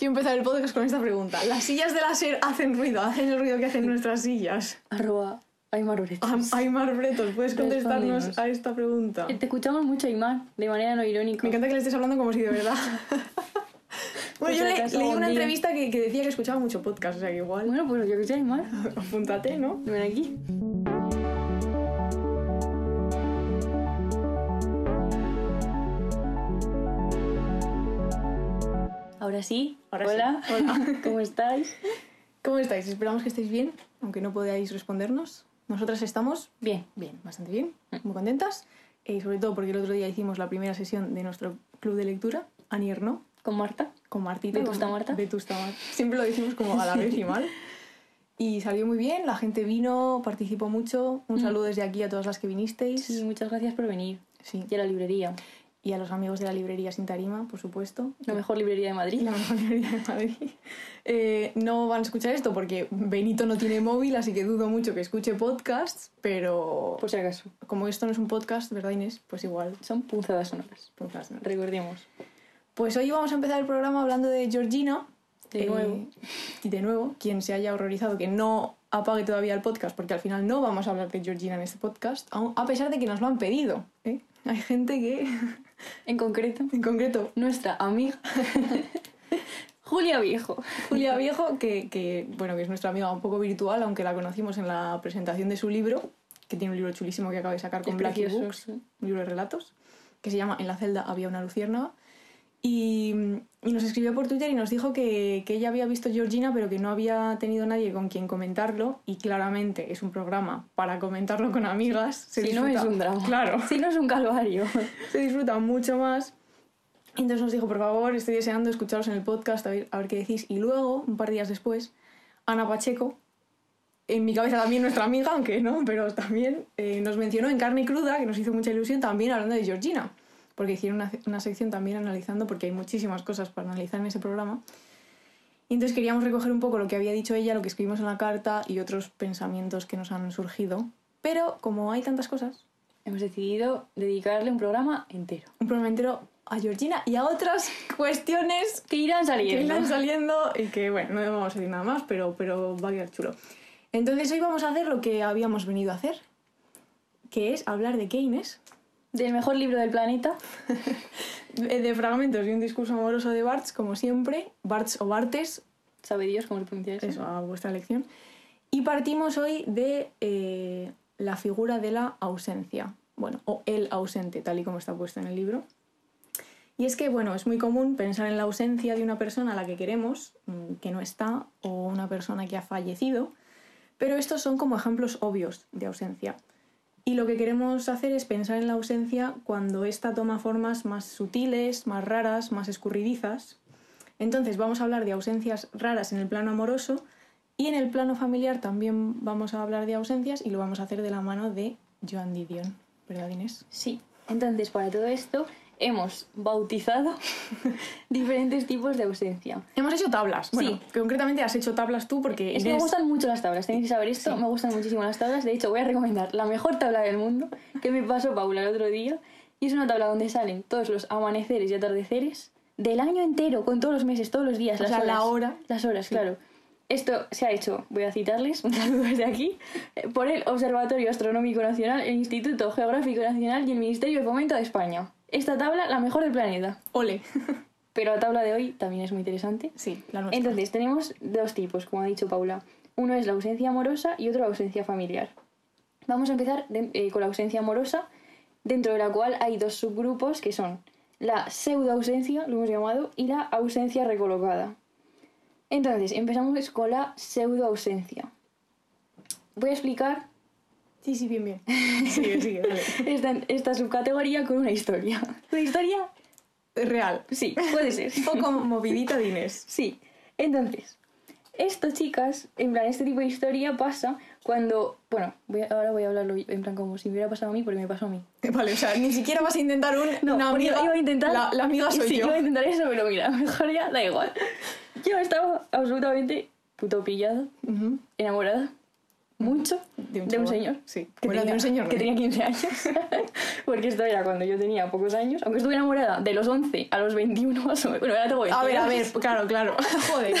Quiero empezar el podcast con esta pregunta. ¿Las sillas de la SER hacen ruido? ¿Hacen el ruido que hacen nuestras sillas? Arroba Aymar Bretos. Aymar Bretos, ¿puedes contestarnos a esta pregunta? Eh, Te escuchamos mucho, Aymar, de manera no irónica. Me encanta que le estés hablando como si de verdad... bueno, Pues yo le- leí un una entrevista que, que decía que escuchaba mucho podcast, o sea que igual... Bueno, pues yo que sé, Aymar. Apúntate, ¿no? Ven aquí. Ahora sí. Ahora sí. Hola. Hola. ¿Cómo estáis? ¿Cómo estáis? Esperamos que estéis bien, aunque no podáis respondernos. Nosotras estamos Bien. bien, bastante bien, muy contentas. Y sobre todo porque el otro día hicimos la primera sesión de nuestro club de lectura, Anier no, ¿Con Marta? con Martita. Vetusta Marta. Vetusta Marta. Siempre lo decimos como a la vez y mal. Y salió muy bien, la gente vino, participó mucho. Un saludo desde aquí a todas las que vinisteis. Sí, muchas gracias por venir. Sí. Y a la librería. Y a los amigos de la librería Sin Tarima, por supuesto. La mejor librería de Madrid. la mejor librería de Madrid. Eh, no van a escuchar esto porque Benito no tiene móvil, así que dudo mucho que escuche podcasts, pero Por si acaso. como esto no es un podcast, ¿verdad Inés? Pues igual. Son punzadas sonoras. podcast, ¿no? Recordemos. Pues hoy vamos a empezar el programa hablando de Georgina. De Eh, nuevo. Y de nuevo, quien se haya horrorizado que no apague todavía el podcast, porque al final no vamos a hablar de Georgina en este podcast, a pesar de que nos lo han pedido. ¿eh? Hay gente que, En concreto, en concreto, nuestra amiga Julia Viejo. Julia Viejo, que, que, bueno, que es nuestra amiga un poco virtual, aunque la conocimos en la presentación de su libro, que tiene un libro chulísimo que acaba de sacar con precioso, Books, un libro de relatos, que se llama En la celda había una luciérnaga. Y, y nos escribió por Twitter y nos dijo que, que ella había visto Georgina, pero que no había tenido nadie con quien comentarlo. Y claramente es un programa para comentarlo con amigas. Se si no disfruta- es un drama. Claro Si no es un calvario. se disfruta mucho más. Entonces nos dijo, por favor, estoy deseando escucharos en el podcast, a ver, a ver qué decís. Y luego, un par de días después, Ana Pacheco, en mi cabeza también nuestra amiga, aunque no, pero también eh, nos mencionó en Carne Cruda, que nos hizo mucha ilusión, también hablando de Georgina, porque hicieron una, una sección también analizando, porque hay muchísimas cosas para analizar en ese programa. Y entonces queríamos recoger un poco lo que había dicho ella, lo que escribimos en la carta y otros pensamientos que nos han surgido. Pero como hay tantas cosas, Hemos decidido dedicarle un programa entero. un programa entero a Georgina y a otras cuestiones Que irán que saliendo. irán saliendo y que, bueno, no vamos a decir nada más, pero, pero va a quedar chulo. Entonces hoy vamos a hacer lo que habíamos venido a hacer, que es hablar de Keynes, Del mejor libro del planeta. de de fragmentos y un discurso amoroso de Barthes, como siempre, Barthes o Bartes, Sabe Dios cómo se pronuncia eso. eso a vuestra elección. Y partimos hoy de eh, la figura de la ausencia, bueno, o el ausente, tal y como está puesto en el libro. Y es que, bueno, es muy común pensar en la ausencia de una persona a la que queremos, mm, que no está, o una persona que ha fallecido, pero estos son como ejemplos obvios de ausencia. Y lo que queremos hacer es pensar en la ausencia cuando ésta toma formas más sutiles, más raras, más escurridizas. Entonces vamos a hablar de ausencias raras en el plano amoroso y en el plano familiar también vamos a hablar de ausencias y lo vamos a hacer de la mano de Joan Didion, ¿verdad Inés? Sí. Entonces, para todo esto, hemos bautizado diferentes tipos de ausencia. Hemos hecho tablas. Bueno, Sí. concretamente has hecho tablas tú porque Es que me gustan mucho las tablas, tenéis que saber esto, Sí. me gustan muchísimo las tablas. De hecho, voy a recomendar la mejor tabla del mundo que me pasó Paula el otro día. Y es una tabla donde salen todos los amaneceres y atardeceres del año entero, con todos los meses, todos los días, O las sea, horas. la hora. Las horas, claro. Esto se ha hecho, voy a citarles, un saludo desde aquí, eh, por el Observatorio Astronómico Nacional, el Instituto Geográfico Nacional y el Ministerio de Fomento de España. Esta tabla, la mejor del planeta. Ole. Pero la tabla de hoy también es muy interesante. sí, la nuestra. Entonces, tenemos dos tipos, como ha dicho Paula. Uno es la ausencia amorosa y otro la ausencia familiar. Vamos a empezar de- eh, con la ausencia amorosa, dentro de la cual hay dos subgrupos que son la pseudoausencia, lo hemos llamado, y la ausencia recolocada. Entonces, empezamos con la pseudoausencia. Voy a explicar Sí, sí, bien, bien. Sigue, sigue, dale. esta, esta subcategoría con una historia. ¿Una historia? Real. Sí, puede ser. Un poco movidita de Inés. Sí, entonces, esto, chicas, en plan, este tipo de historia pasa cuando. Bueno, voy a- ahora voy a hablarlo en plan como si me hubiera pasado a mí, porque me pasó a mí. Vale, o sea, ni siquiera vas a intentar un, No, una porque amiga. iba a intentar. La, la amiga soy sí, yo. iba a intentar eso, pero mira, mejor ya, da igual. Yo estaba absolutamente puto pillada, Ujú. enamorada mucho De un, de un señor. Sí. Que Bueno, tenía, de un señor. que no. tenía 15 años. Porque esto era cuando yo tenía pocos años. Aunque estuve enamorada de los 11 a los 21 más o menos. Bueno, ahora tengo A ver, a 22. ver, claro, claro. Joder.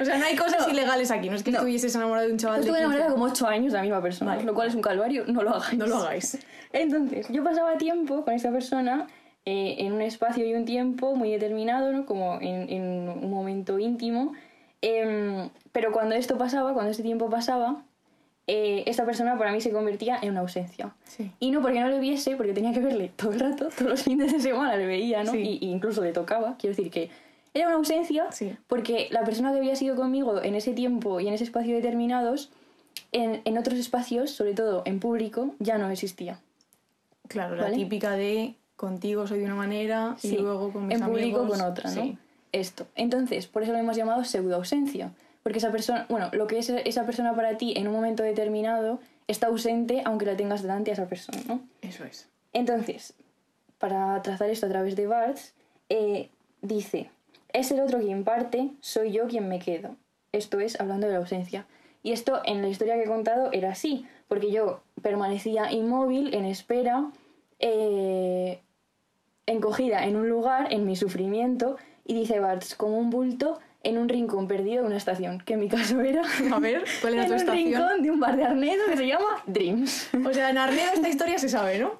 O sea, no hay cosas ilegales aquí. No es que No. estuvieses enamorado de un chaval de Estuve 15. enamorada como 8 años de la misma persona, Vale. lo cual es un calvario, no lo hagáis. No lo hagáis. Entonces, yo pasaba tiempo con esta persona eh, en un espacio y un tiempo muy determinado, ¿no? Como en, en un momento íntimo. Em, pero cuando esto pasaba, cuando este tiempo pasaba, eh, esta persona para mí se convertía en una ausencia. Sí. Y no porque no le viese, porque tenía que verle todo el rato, todos los fines de semana le veía, ¿no? Sí. Y, y incluso le tocaba. Quiero decir que era una ausencia Sí. porque la persona que había sido conmigo en ese tiempo y en ese espacio determinados, en, en otros espacios, sobre todo en público, ya no existía. Claro, la típica de contigo soy de una manera y luego con mis en público amigos- con otra, ¿no? Sí. Esto. Entonces, por eso lo hemos llamado pseudoausencia. Porque esa persona, bueno, lo que es esa persona para ti en un momento determinado está ausente aunque la tengas delante a esa persona, ¿no? Eso es. Entonces, para trazar esto a través de Barthes, eh, dice, es el otro quien parte, soy yo quien me quedo. Esto es hablando de la ausencia. Y esto en la historia que he contado era así, porque yo permanecía inmóvil, en espera, eh, encogida en un lugar, en mi sufrimiento, y dice Barthes, como un bulto en un rincón perdido de una estación, que en mi caso era A ver, ¿cuál era en tu un estación? rincón de un bar de Arnedo que se llama Dreams. O sea, en Arnedo esta historia se sabe, ¿no?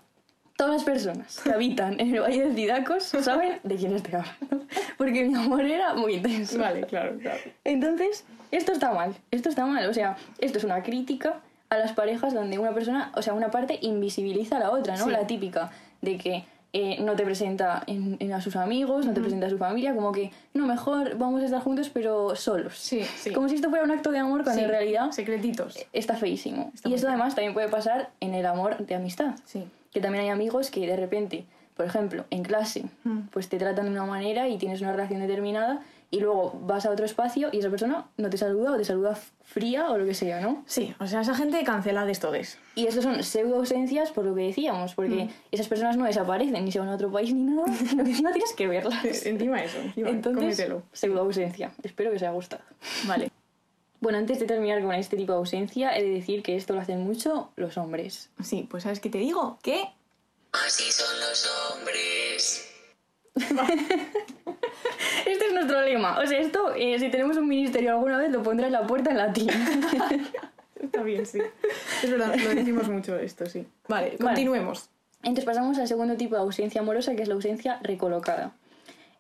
Todas las personas que habitan en el Valle de Cidacos saben de quién estoy hablando. Porque mi amor era muy intenso. Vale, claro, claro. Entonces, esto está mal. Esto está mal. O sea, esto es una crítica a las parejas donde una persona, o sea, una parte invisibiliza a la otra, ¿no? Sí. La típica de que eh, no te presenta en, en a sus amigos, no te presenta a su familia, como que, no, mejor vamos a estar juntos, pero solos. Sí, sí. Como si esto fuera un acto de amor, cuando Sí, en realidad Secretitos. está feísimo. Está y esto además también puede pasar en el amor de amistad Sí. que también hay amigos que de repente, por ejemplo, en clase, Mm. pues te tratan de una manera y tienes una relación determinada y luego vas a otro espacio y esa persona no te saluda o te saluda fría o lo que sea, ¿no? Sí, o sea, esa gente cancelades todes. Y estos son pseudo ausencias por lo que decíamos, porque Mm. esas personas no desaparecen ni se van a otro país ni nada, sino que encima tienes que verlas. Encima eso, encima. Entonces, cómetelo. pseudo ausencia. Espero que os haya gustado. Vale. Bueno, antes de terminar con este tipo de ausencia, he de decir que esto lo hacen mucho los hombres. Sí, pues ¿sabes qué te digo? Que Así son los hombres. Es nuestro lema. O sea, esto, eh, si tenemos un ministerio alguna vez, lo pondré en la puerta en latín. Está bien, sí. Es verdad, lo decimos mucho esto, sí. Vale, continuemos. Entonces pasamos al segundo tipo de ausencia amorosa, que es la ausencia recolocada.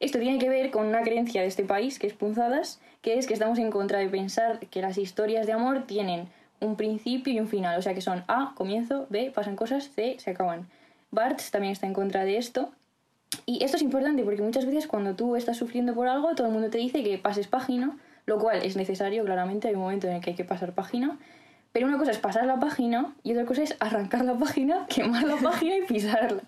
Esto tiene que ver con una creencia de este país, que es Punzadas, que es que estamos en contra de pensar que las historias de amor tienen un principio y un final, o sea que son A, comienzo, B, pasan cosas, C, se acaban. Barthes también está en contra de esto. Y esto es importante porque muchas veces cuando tú estás sufriendo por algo, todo el mundo te dice que pases página, lo cual es necesario, claramente, hay un momento en el que hay que pasar página. Pero una cosa es pasar la página y otra cosa es arrancar la página, quemar la página y pisarla.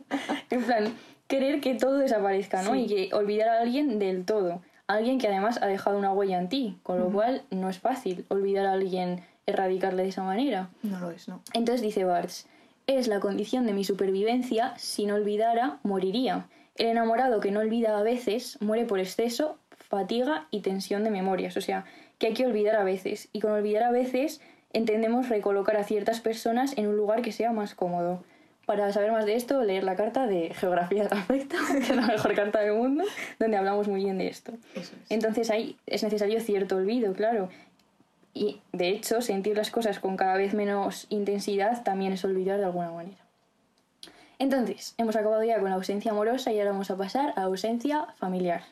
En plan, querer que todo desaparezca, ¿no? Sí. Y que olvidar a alguien del todo. Alguien que además ha dejado una huella en ti, con lo cual no es fácil olvidar a alguien, erradicarle de esa manera. No lo es, ¿no? Entonces dice Barthes, es la condición de mi supervivencia, si no olvidara, moriría. El enamorado que no olvida a veces muere por exceso, fatiga y tensión de memorias. O sea, que hay que olvidar a veces. Y con olvidar a veces entendemos recolocar a ciertas personas en un lugar que sea más cómodo. Para saber más de esto, leer la carta de Geografía del Afecto, que es la mejor carta del mundo, donde hablamos muy bien de esto. Es. Entonces ahí es necesario cierto olvido, claro. Y de hecho, sentir las cosas con cada vez menos intensidad también es olvidar de alguna manera. Entonces, hemos acabado ya con la ausencia amorosa y ahora vamos a pasar a la ausencia familiar.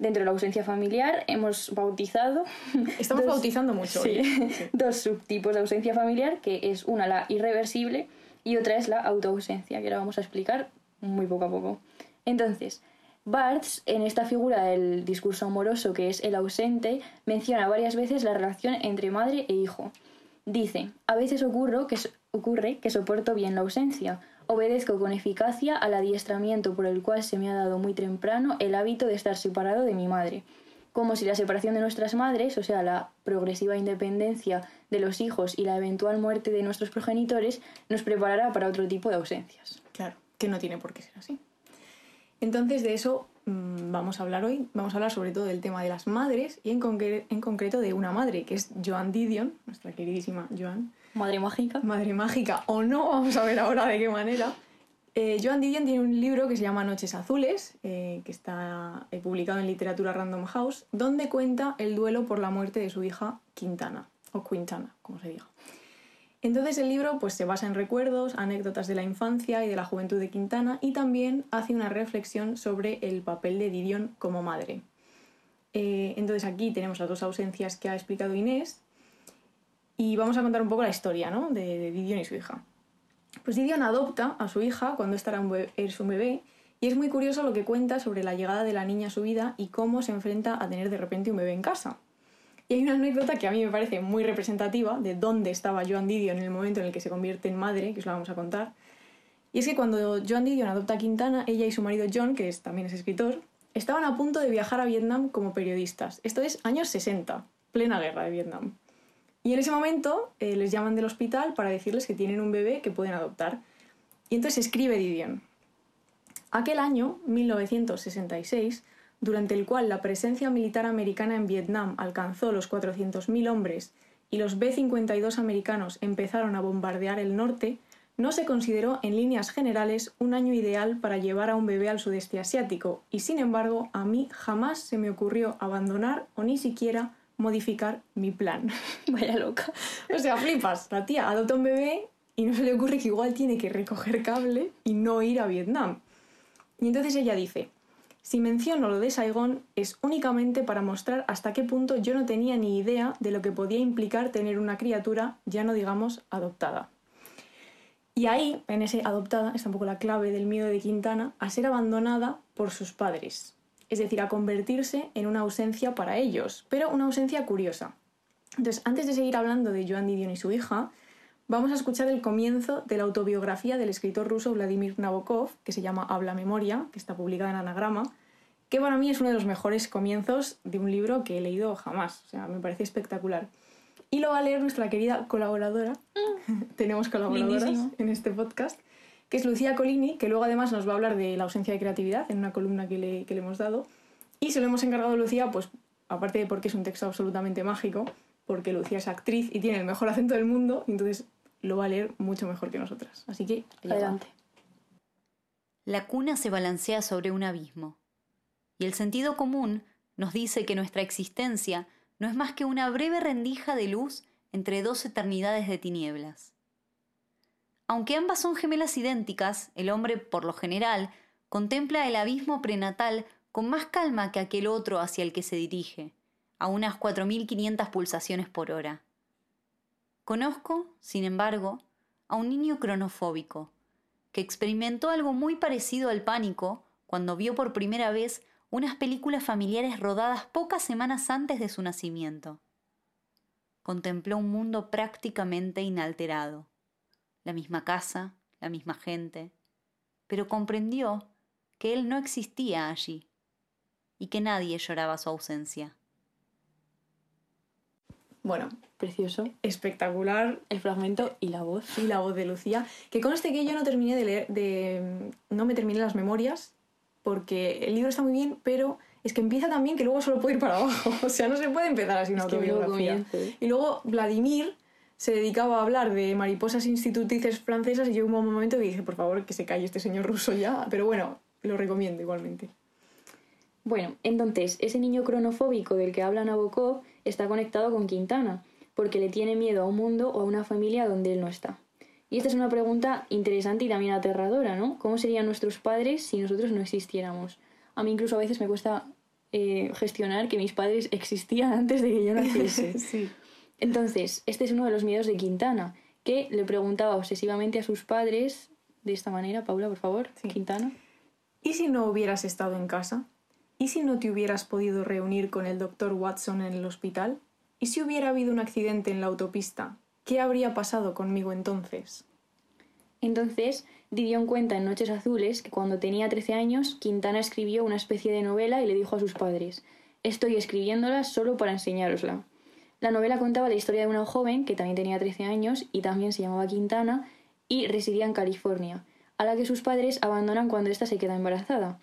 Dentro de la ausencia familiar hemos bautizado Estamos dos- bautizando mucho sí, hoy. dos subtipos de ausencia familiar, que es una la irreversible y otra es la autoausencia, que ahora vamos a explicar muy poco a poco. Entonces, Barthes, en esta figura del discurso amoroso que es el ausente, menciona varias veces la relación entre madre e hijo. Dice, a veces ocurro que, so- ocurre que soporto bien la ausencia, obedezco con eficacia al adiestramiento por el cual se me ha dado muy temprano el hábito de estar separado de mi madre, como si la separación de nuestras madres, o sea, la progresiva independencia de los hijos y la eventual muerte de nuestros progenitores, nos preparara para otro tipo de ausencias. Claro, que no tiene por qué ser así. Entonces, de eso mm, vamos a hablar hoy. Vamos a hablar sobre todo del tema de las madres y en, en concreto de una madre, que es Joan Didion, nuestra queridísima Joan, Madre mágica. madre mágica o no, vamos a ver ahora de qué manera. Eh, Joan Didion tiene un libro que se llama Noches Azules, eh, que está eh, publicado en Literatura Random House, donde cuenta el duelo por la muerte de su hija Quintana, o Quintana, como se diga. Entonces el libro pues, se basa en recuerdos, anécdotas de la infancia y de la juventud de Quintana y también hace una reflexión sobre el papel de Didion como madre. Entonces aquí tenemos las dos ausencias que ha explicado Inés y vamos a contar un poco la historia ¿no? de, de Didion y su hija. Pues Didion adopta a su hija cuando esta era bebé, es un bebé y es muy curioso lo que cuenta sobre la llegada de la niña a su vida y cómo se enfrenta a tener de repente un bebé en casa. Y hay una anécdota que a mí me parece muy representativa de dónde estaba Joan Didion en el momento en el que se convierte en madre, que os la vamos a contar. Y es que cuando Joan Didion adopta a Quintana, ella y su marido John, que es, también es escritor, estaban a punto de viajar a Vietnam como periodistas. Esto es años 60, plena guerra de Vietnam. Y en ese momento eh, les llaman del hospital para decirles que tienen un bebé que pueden adoptar. Y entonces escribe Didion. Aquel año, 1966, durante el cual la presencia militar americana en Vietnam alcanzó los 400.000 hombres y los B-52 americanos empezaron a bombardear el norte, no se consideró en líneas generales un año ideal para llevar a un bebé al sudeste asiático y sin embargo a mí jamás se me ocurrió abandonar o ni siquiera modificar mi plan. Vaya loca. o sea, flipas, la tía adopta un bebé y no se le ocurre que igual tiene que recoger cable y no ir a Vietnam. Y entonces ella dice, si menciono lo de Saigón es únicamente para mostrar hasta qué punto yo no tenía ni idea de lo que podía implicar tener una criatura, ya no digamos adoptada. Y ahí, en ese adoptada, está un poco la clave del miedo de Quintana a ser abandonada por sus padres. Es decir, a convertirse en una ausencia para ellos, pero una ausencia curiosa. Entonces, antes de seguir hablando de Joan Didion y su hija, vamos a escuchar el comienzo de la autobiografía del escritor ruso Vladimir Nabokov, que se llama Habla Memoria, que está publicada en Anagrama, que para mí es uno de los mejores comienzos de un libro que he leído jamás. O sea, me parece espectacular. Y lo va a leer nuestra querida colaboradora. Tenemos colaboradoras Lindísimo. en este podcast, que es Lucía Colini, que luego además nos va a hablar de la ausencia de creatividad en una columna que le, que le hemos dado. Y se lo hemos encargado a Lucía, pues aparte de porque es un texto absolutamente mágico, porque Lucía es actriz y tiene el mejor acento del mundo, y entonces lo va a leer mucho mejor que nosotras. Así que. Adelante. La cuna se balancea sobre un abismo, y el sentido común nos dice que nuestra existencia no es más que una breve rendija de luz entre dos eternidades de tinieblas. Aunque ambas son gemelas idénticas, el hombre, por lo general, contempla el abismo prenatal con más calma que aquel otro hacia el que se dirige, a unas 4.500 pulsaciones por hora. Conozco, sin embargo, a un niño cronofóbico, que experimentó algo muy parecido al pánico cuando vio por primera vez unas películas familiares rodadas pocas semanas antes de su nacimiento. Contempló un mundo prácticamente inalterado, la misma casa, la misma gente, pero comprendió que él no existía allí y que nadie lloraba su ausencia. Bueno, Precioso. espectacular El fragmento y la voz. y la voz de Lucía. Que conste que yo no terminé de leer, de, no me terminé las memorias, porque el libro está muy bien, pero es que empieza tan bien que luego solo puede ir para abajo. O sea, no se puede empezar así una Es que luego autobiografía. ¿eh? Y luego Vladimir se dedicaba a hablar de mariposas institutrices francesas y yo hubo un momento que dije, por favor, que se calle este señor ruso ya. Pero bueno, lo recomiendo igualmente. Bueno, entonces, ese niño cronofóbico del que habla Nabokov está conectado con Quintana, porque le tiene miedo a un mundo o a una familia donde él no está. Y esta es una pregunta interesante y también aterradora, ¿no? ¿Cómo serían nuestros padres si nosotros no existiéramos? A mí incluso a veces me cuesta eh, gestionar que mis padres existían antes de que yo naciese. sí. Entonces, este es uno de los miedos de Quintana, que le preguntaba obsesivamente a sus padres de esta manera, Paula, por favor, Sí. Quintana. ¿Y si no hubieras estado en casa? ¿Y si no te hubieras podido reunir con el doctor Watson en el hospital? ¿Y si hubiera habido un accidente en la autopista? ¿Qué habría pasado conmigo entonces? Entonces, Didion cuenta en Noches Azules que cuando tenía 13 años, Quintana escribió una especie de novela y le dijo a sus padres, estoy escribiéndola solo para enseñárosla. La novela contaba la historia de una joven que también tenía 13 años y también se llamaba Quintana y residía en California, a la que sus padres abandonan cuando ésta se queda embarazada.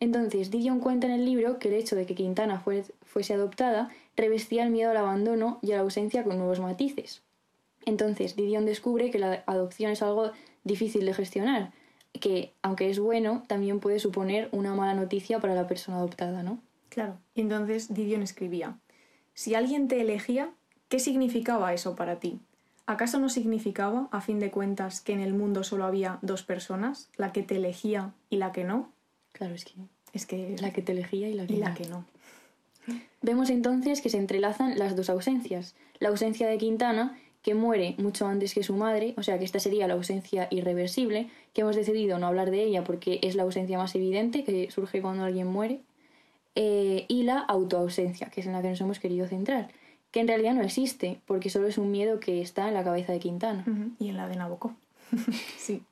Entonces, Didion cuenta en el libro que el hecho de que Quintana fue- fuese adoptada revestía el miedo al abandono y a la ausencia con nuevos matices. Entonces, Didion descubre que la adopción es algo difícil de gestionar, que aunque es bueno, también puede suponer una mala noticia para la persona adoptada, ¿no? Claro. Y entonces Didion escribía, si alguien te elegía, ¿qué significaba eso para ti? ¿Acaso no significaba, a fin de cuentas, que en el mundo solo había dos personas, la que te elegía y la que no? Claro, es que Es que la que te elegía y la que y la que no. Vemos entonces que se entrelazan las dos ausencias. La ausencia de Quintana, que muere mucho antes que su madre, o sea que esta sería la ausencia irreversible, que hemos decidido no hablar de ella porque es la ausencia más evidente que surge cuando alguien muere, eh, y la autoausencia, que es en la que nos hemos querido centrar, que en realidad no existe, porque solo es un miedo que está en la cabeza de Quintana. Y en la de Nabokov. sí.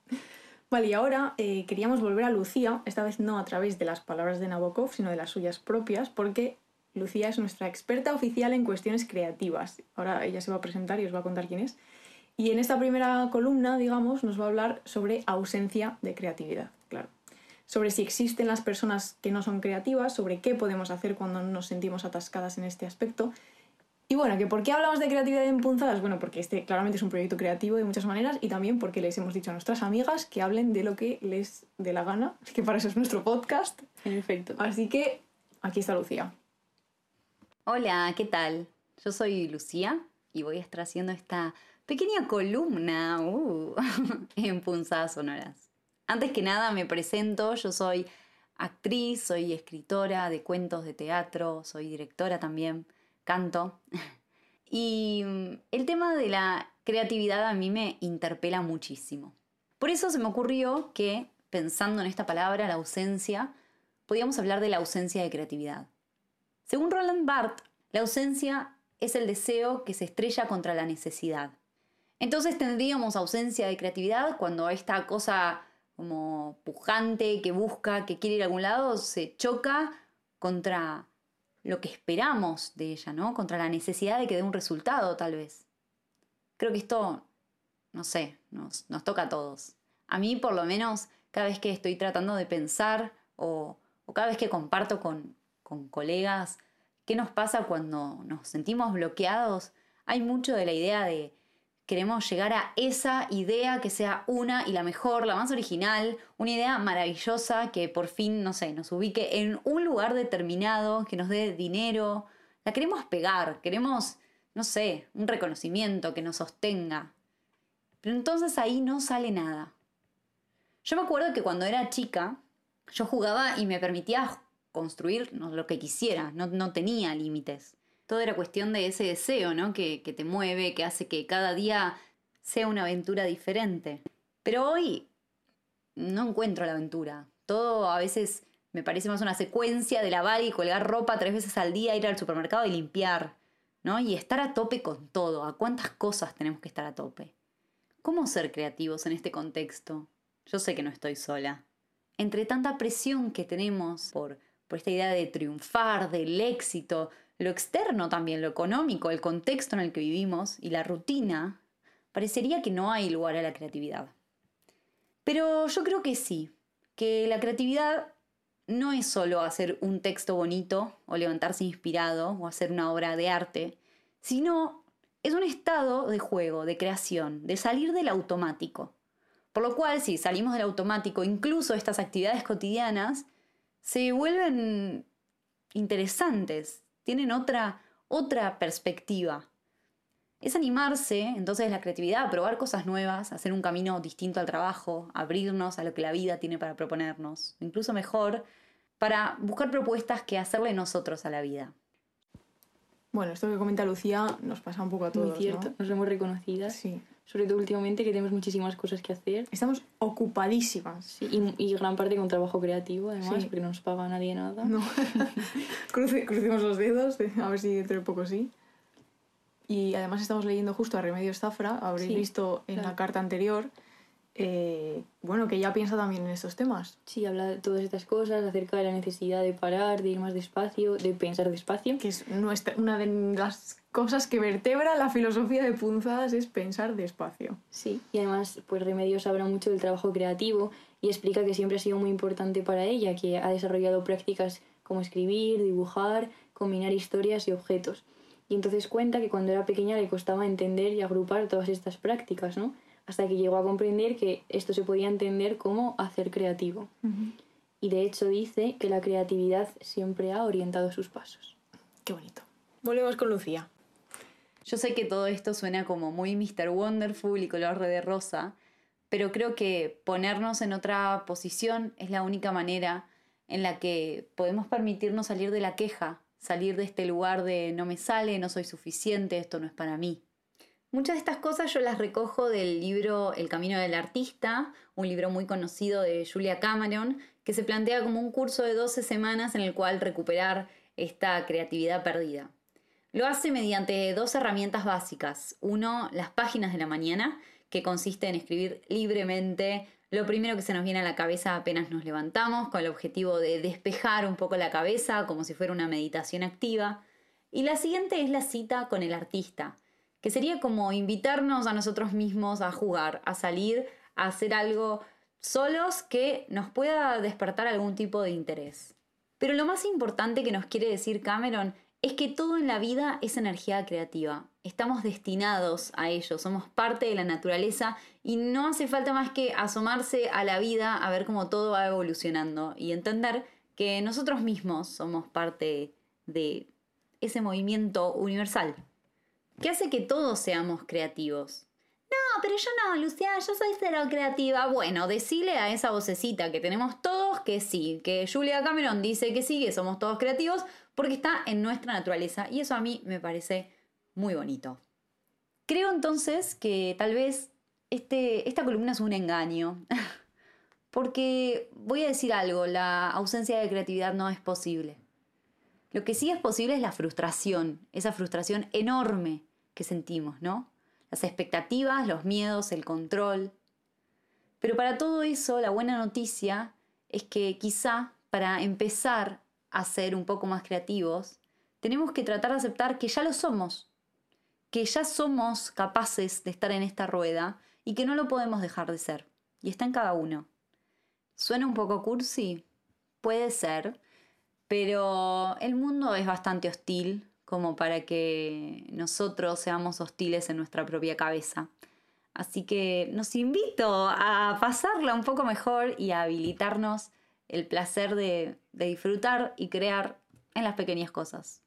Vale, y ahora eh, queríamos volver a Lucía, esta vez no a través de las palabras de Nabokov, sino de las suyas propias, porque Lucía es nuestra experta oficial en cuestiones creativas. Ahora ella se va a presentar y os va a contar quién es. Y en esta primera columna, digamos, nos va a hablar sobre ausencia de creatividad, claro. Sobre si existen las personas que no son creativas, sobre qué podemos hacer cuando nos sentimos atascadas en este aspecto y bueno, que ¿por qué hablamos de creatividad en punzadas? Bueno, porque este claramente es un proyecto creativo de muchas maneras y también porque les hemos dicho a nuestras amigas que hablen de lo que les dé la gana, que para eso es nuestro podcast. En efecto. Así que aquí está Lucía. Hola, ¿qué tal? Yo soy Lucía y voy a estar haciendo esta pequeña columna uh, en Punzadas Sonoras. Antes que nada me presento, yo soy actriz, soy escritora de cuentos de teatro, soy directora también, canto. Y mm, el tema de la creatividad a mí me interpela muchísimo. Por eso se me ocurrió que, pensando en esta palabra, la ausencia, podíamos hablar de la ausencia de creatividad. Según Roland Barthes, la ausencia es el deseo que se estrella contra la necesidad. Entonces tendríamos ausencia de creatividad cuando esta cosa como pujante que busca, que quiere ir a algún lado, se choca contra lo que esperamos de ella, ¿no? Contra la necesidad de que dé un resultado, tal vez. Creo que esto, no sé, nos, nos toca a todos. A mí, por lo menos, cada vez que estoy tratando de pensar o, o cada vez que comparto con, con colegas qué nos pasa cuando nos sentimos bloqueados, hay mucho de la idea de queremos llegar a esa idea que sea una y la mejor, la más original, una idea maravillosa que por fin, no sé, nos ubique en un lugar determinado, que nos dé dinero. La queremos pegar, queremos, no sé, un reconocimiento que nos sostenga. Pero entonces ahí no sale nada. Yo me acuerdo que cuando era chica, yo jugaba y me permitía construir lo que quisiera, no, no tenía límites todo era cuestión de ese deseo, ¿no? Que, que, te mueve, que hace que cada día sea una aventura diferente. Pero hoy no encuentro la aventura. Todo a veces me parece más una secuencia de lavar y colgar ropa tres veces al día, ir al supermercado y limpiar, ¿no? Y estar a tope con todo. ¿A cuántas cosas tenemos que estar a tope? ¿Cómo ser creativos en este contexto? Yo sé que no estoy sola. Entre tanta presión que tenemos por, por esta idea de triunfar, del éxito, lo externo también, lo económico, el contexto en el que vivimos y la rutina, parecería que no hay lugar a la creatividad. Pero yo creo que sí, que la creatividad no es solo hacer un texto bonito o levantarse inspirado o hacer una obra de arte, sino es un estado de juego, de creación, de salir del automático. Por lo cual, si salimos del automático, incluso estas actividades cotidianas se vuelven interesantes, tienen otra, otra perspectiva. Es animarse, entonces, la creatividad, a probar cosas nuevas, hacer un camino distinto al trabajo, abrirnos a lo que la vida tiene para proponernos, incluso mejor, para buscar propuestas que hacerle nosotros a la vida. Bueno, esto que comenta Lucía nos pasa un poco a todos. Muy cierto, ¿no? nos vemos reconocidas. Sí. Sobre todo últimamente que tenemos muchísimas cosas que hacer. Estamos ocupadísimas. Sí, y, y gran parte con trabajo creativo, además, Sí. porque no nos paga nadie nada. No. Cruce- crucemos los dedos, a ver si dentro de poco sí. Y además estamos leyendo justo a Remedios Zafra, habréis Sí, visto en la claro. carta anterior, eh, bueno, que ella piensa también en estos temas. Sí, habla de todas estas cosas, acerca de la necesidad de parar, de ir más despacio, de pensar despacio. Que es nuestra, una de las cosas que vertebra la filosofía de punzadas es pensar despacio. Sí, y además, pues Remedios habla mucho del trabajo creativo y explica que siempre ha sido muy importante para ella, que ha desarrollado prácticas como escribir, dibujar, combinar historias y objetos. Y entonces cuenta que cuando era pequeña le costaba entender y agrupar todas estas prácticas, ¿no? Hasta que llegó a comprender que esto se podía entender como hacer creativo. Y de hecho dice que la creatividad siempre ha orientado sus pasos. Qué bonito. Volvemos con Lucía. Yo sé que todo esto suena como muy Mr. Wonderful y color de rosa, pero creo que ponernos en otra posición es la única manera en la que podemos permitirnos salir de la queja, salir de este lugar de no me sale, no soy suficiente, esto no es para mí. Muchas de estas cosas yo las recojo del libro El Camino del Artista, un libro muy conocido de Julia Cameron, que se plantea como un curso de 12 semanas en el cual recuperar esta creatividad perdida. Lo hace mediante dos herramientas básicas. Uno, las páginas de la mañana, que consiste en escribir libremente lo primero que se nos viene a la cabeza apenas nos levantamos, con el objetivo de despejar un poco la cabeza, como si fuera una meditación activa. Y la siguiente es la cita con el artista, que sería como invitarnos a nosotros mismos a jugar, a salir, a hacer algo solos que nos pueda despertar algún tipo de interés. Pero lo más importante que nos quiere decir Cameron es que todo en la vida es energía creativa. Estamos destinados a ello, somos parte de la naturaleza y no hace falta más que asomarse a la vida a ver cómo todo va evolucionando y entender que nosotros mismos somos parte de ese movimiento universal que hace que todos seamos creativos. No, pero yo no, Lucía, yo soy cero creativa. Bueno, decile a esa vocecita que tenemos todos que sí, que Julia Cameron dice que sí, que somos todos creativos, porque está en nuestra naturaleza y eso a mí me parece muy bonito. Creo entonces que tal vez este, esta columna es un engaño, porque voy a decir algo, la ausencia de creatividad no es posible. Lo que sí es posible es la frustración, esa frustración enorme que sentimos, ¿no? Las expectativas, los miedos, el control. Pero para todo eso, la buena noticia es que quizá para empezar a ser un poco más creativos, tenemos que tratar de aceptar que ya lo somos, que ya somos capaces de estar en esta rueda y que no lo podemos dejar de ser. Y está en cada uno. ¿Suena un poco cursi? Puede ser, pero el mundo es bastante hostil como para que nosotros seamos hostiles en nuestra propia cabeza. Así que nos invito a pasarla un poco mejor y a habilitarnos el placer de, disfrutar y crear en las pequeñas cosas.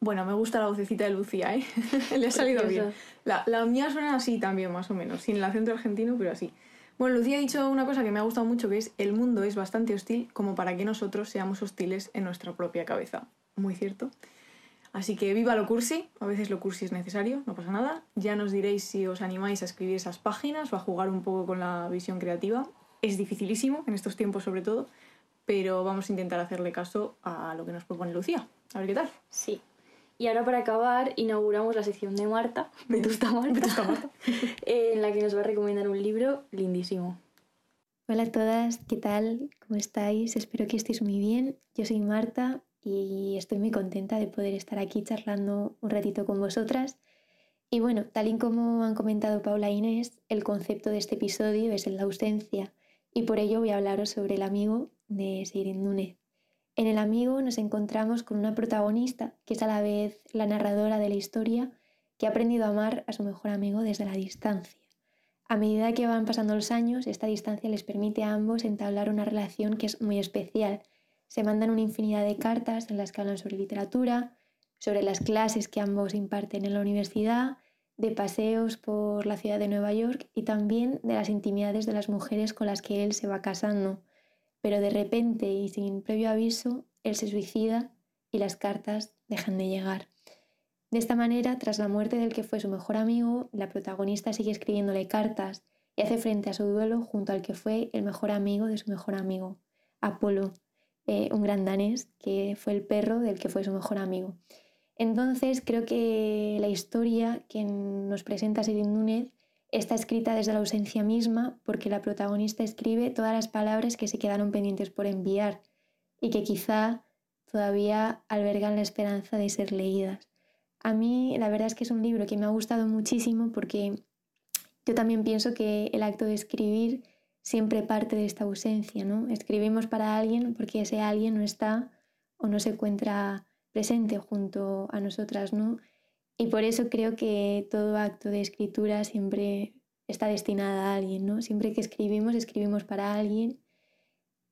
Bueno, me gusta la vocecita de Lucía, ¿eh? Le ha salido bien. La, la, mía suena así también, más o menos, sin el acento argentino, pero así. Bueno, Lucía ha dicho una cosa que me ha gustado mucho, que es el mundo es bastante hostil como para que nosotros seamos hostiles en nuestra propia cabeza. Muy cierto. Así que viva lo cursi, a veces lo cursi es necesario, no pasa nada. Ya nos diréis si os animáis a escribir esas páginas o a jugar un poco con la visión creativa es dificilísimo, en estos tiempos sobre todo, pero vamos a intentar hacerle caso a lo que nos propone Lucía. A ver qué tal. Sí. Y ahora para acabar inauguramos la sección de Marta, Vetusta Marta, Marta. en la que nos va a recomendar un libro lindísimo. Hola a todas, ¿qué tal? ¿Cómo estáis? Espero que estéis muy bien. Yo soy Marta y estoy muy contenta de poder estar aquí charlando un ratito con vosotras. Y bueno, tal y como han comentado Paula e Inés, el concepto de este episodio es la ausencia y por ello voy a hablaros sobre el amigo de Seirin Núñez. En el amigo nos encontramos con una protagonista que es a la vez la narradora de la historia que ha aprendido a amar a su mejor amigo desde la distancia. A medida que van pasando los años, esta distancia les permite a ambos entablar una relación que es muy especial. Se mandan una infinidad de cartas en las que hablan sobre literatura, sobre las clases que ambos imparten en la universidad, de paseos por la ciudad de Nueva York y también de las intimidades de las mujeres con las que él se va casando. Pero de repente y sin previo aviso, él se suicida y las cartas dejan de llegar. De esta manera, tras la muerte del que fue su mejor amigo, la protagonista sigue escribiéndole cartas y hace frente a su duelo junto al que fue el mejor amigo de su mejor amigo, Apolo, eh, un gran danés que fue el perro del que fue su mejor amigo. Entonces creo que la historia que nos presenta Sirin Núñez está escrita desde la ausencia misma porque la protagonista escribe todas las palabras que se quedaron pendientes por enviar y que quizá todavía albergan la esperanza de ser leídas. A mí la verdad es que es un libro que me ha gustado muchísimo porque yo también pienso que el acto de escribir siempre parte de esta ausencia, ¿no? Escribimos para alguien porque ese alguien no está o no se encuentra presente junto a nosotras, ¿no? Y por eso creo que todo acto de escritura siempre está destinada a alguien, ¿no? Siempre que escribimos, escribimos para alguien,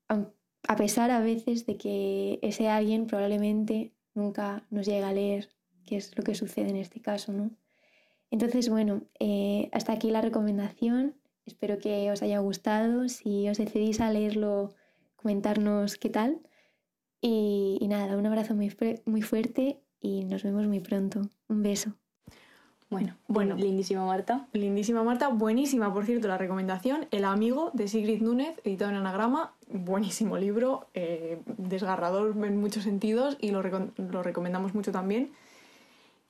a pesar a veces de que ese alguien probablemente nunca nos llega a leer, que es lo que sucede en este caso, ¿no? Entonces, bueno, eh, hasta aquí la recomendación. Espero que os haya gustado. Si os decidís a leerlo, comentarnos qué tal. Y, y nada, un abrazo muy, muy fuerte y nos vemos muy pronto. Un beso. Bueno, Bueno. lindísima Marta. Lindísima Marta, buenísima, por cierto, la recomendación. El amigo de Sigrid Núñez, editado en anagrama. Buenísimo libro, eh, desgarrador en muchos sentidos y lo, lo recomendamos mucho también.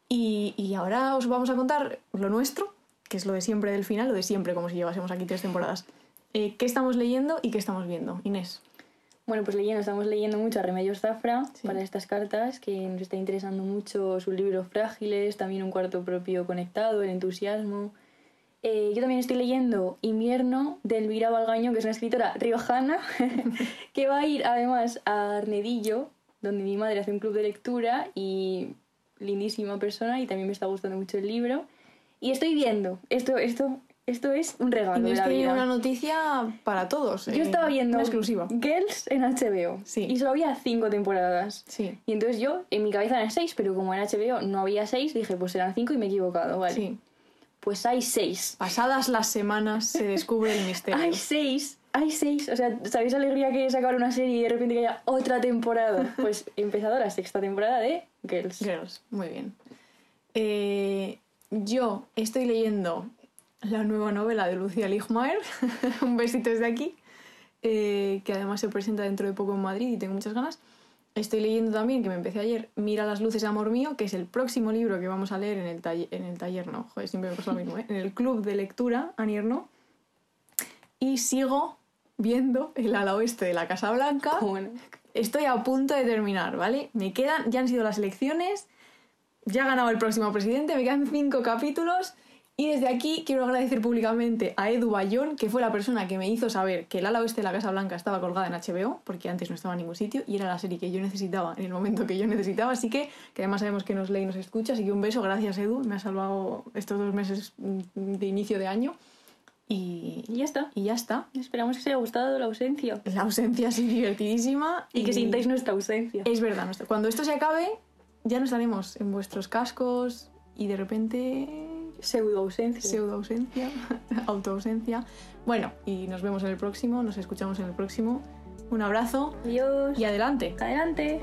Y, y ahora os vamos a contar lo nuestro, que es lo de siempre del final, lo de siempre, como si llevásemos aquí tres temporadas. Eh, ¿Qué estamos leyendo y qué estamos viendo? Inés. Bueno, pues leyendo, estamos leyendo mucho a Remedios Zafra Sí. para estas cartas, que nos está interesando mucho su libro Frágiles, también un cuarto propio conectado, el entusiasmo. Eh, yo también estoy leyendo Invierno de Elvira Valgaño, que es una escritora riojana, que va a ir además a Arnedillo, donde mi madre hace un club de lectura y lindísima persona y también me está gustando mucho el libro. Y estoy viendo, esto, esto, esto es un regalo de la vida. una noticia para todos. Yo eh, estaba viendo Una exclusiva. Girls en HBO Sí. y solo había cinco temporadas. Sí, Y entonces yo, en mi cabeza eran seis, pero como en HBO no había seis, dije, pues eran cinco y me he equivocado, ¿vale? sí. Pues hay seis. Pasadas las semanas se descubre el misterio. Hay seis, hay seis. O sea, ¿sabéis la alegría que es acabar una serie y de repente que haya otra temporada? Pues he empezado la sexta temporada de Girls. Girls, muy bien. Eh, yo estoy leyendo la nueva novela de Lucía Ligmaer, un besito desde aquí, eh, que además se presenta dentro de poco en Madrid y tengo muchas ganas. Estoy leyendo también, que me empecé ayer, Mira las luces, amor mío, que es el próximo libro que vamos a leer en el, taller, en el taller, no, joder, siempre me pasa lo mismo, ¿eh? en el club de lectura, Anierno. Y sigo viendo El ala oeste de la Casa Blanca. Bueno, Estoy a punto de terminar, ¿vale? Me quedan, ya han sido las elecciones, ya ha ganado el próximo presidente, me quedan cinco capítulos y desde aquí quiero agradecer públicamente a Edu Bayón, que fue la persona que me hizo saber que el ala oeste de la Casa Blanca estaba colgada en HBO, porque antes no estaba en ningún sitio y era la serie que yo necesitaba en el momento que yo necesitaba, así que, que además sabemos que nos lee y nos escucha, así que un beso, gracias Edu, me ha salvado estos dos meses mm, de inicio de año y, y ya está. y ya está. Esperamos que os haya gustado la ausencia. La ausencia así divertidísima Y que sintáis nuestra ausencia. Es verdad, cuando esto se acabe, ya no estaremos en vuestros cascos y de repente Pseudo ausencia. pseudo ausencia, auto ausencia. Bueno, y nos vemos en el próximo, nos escuchamos en el próximo. Un abrazo Adiós. y adelante. Adelante.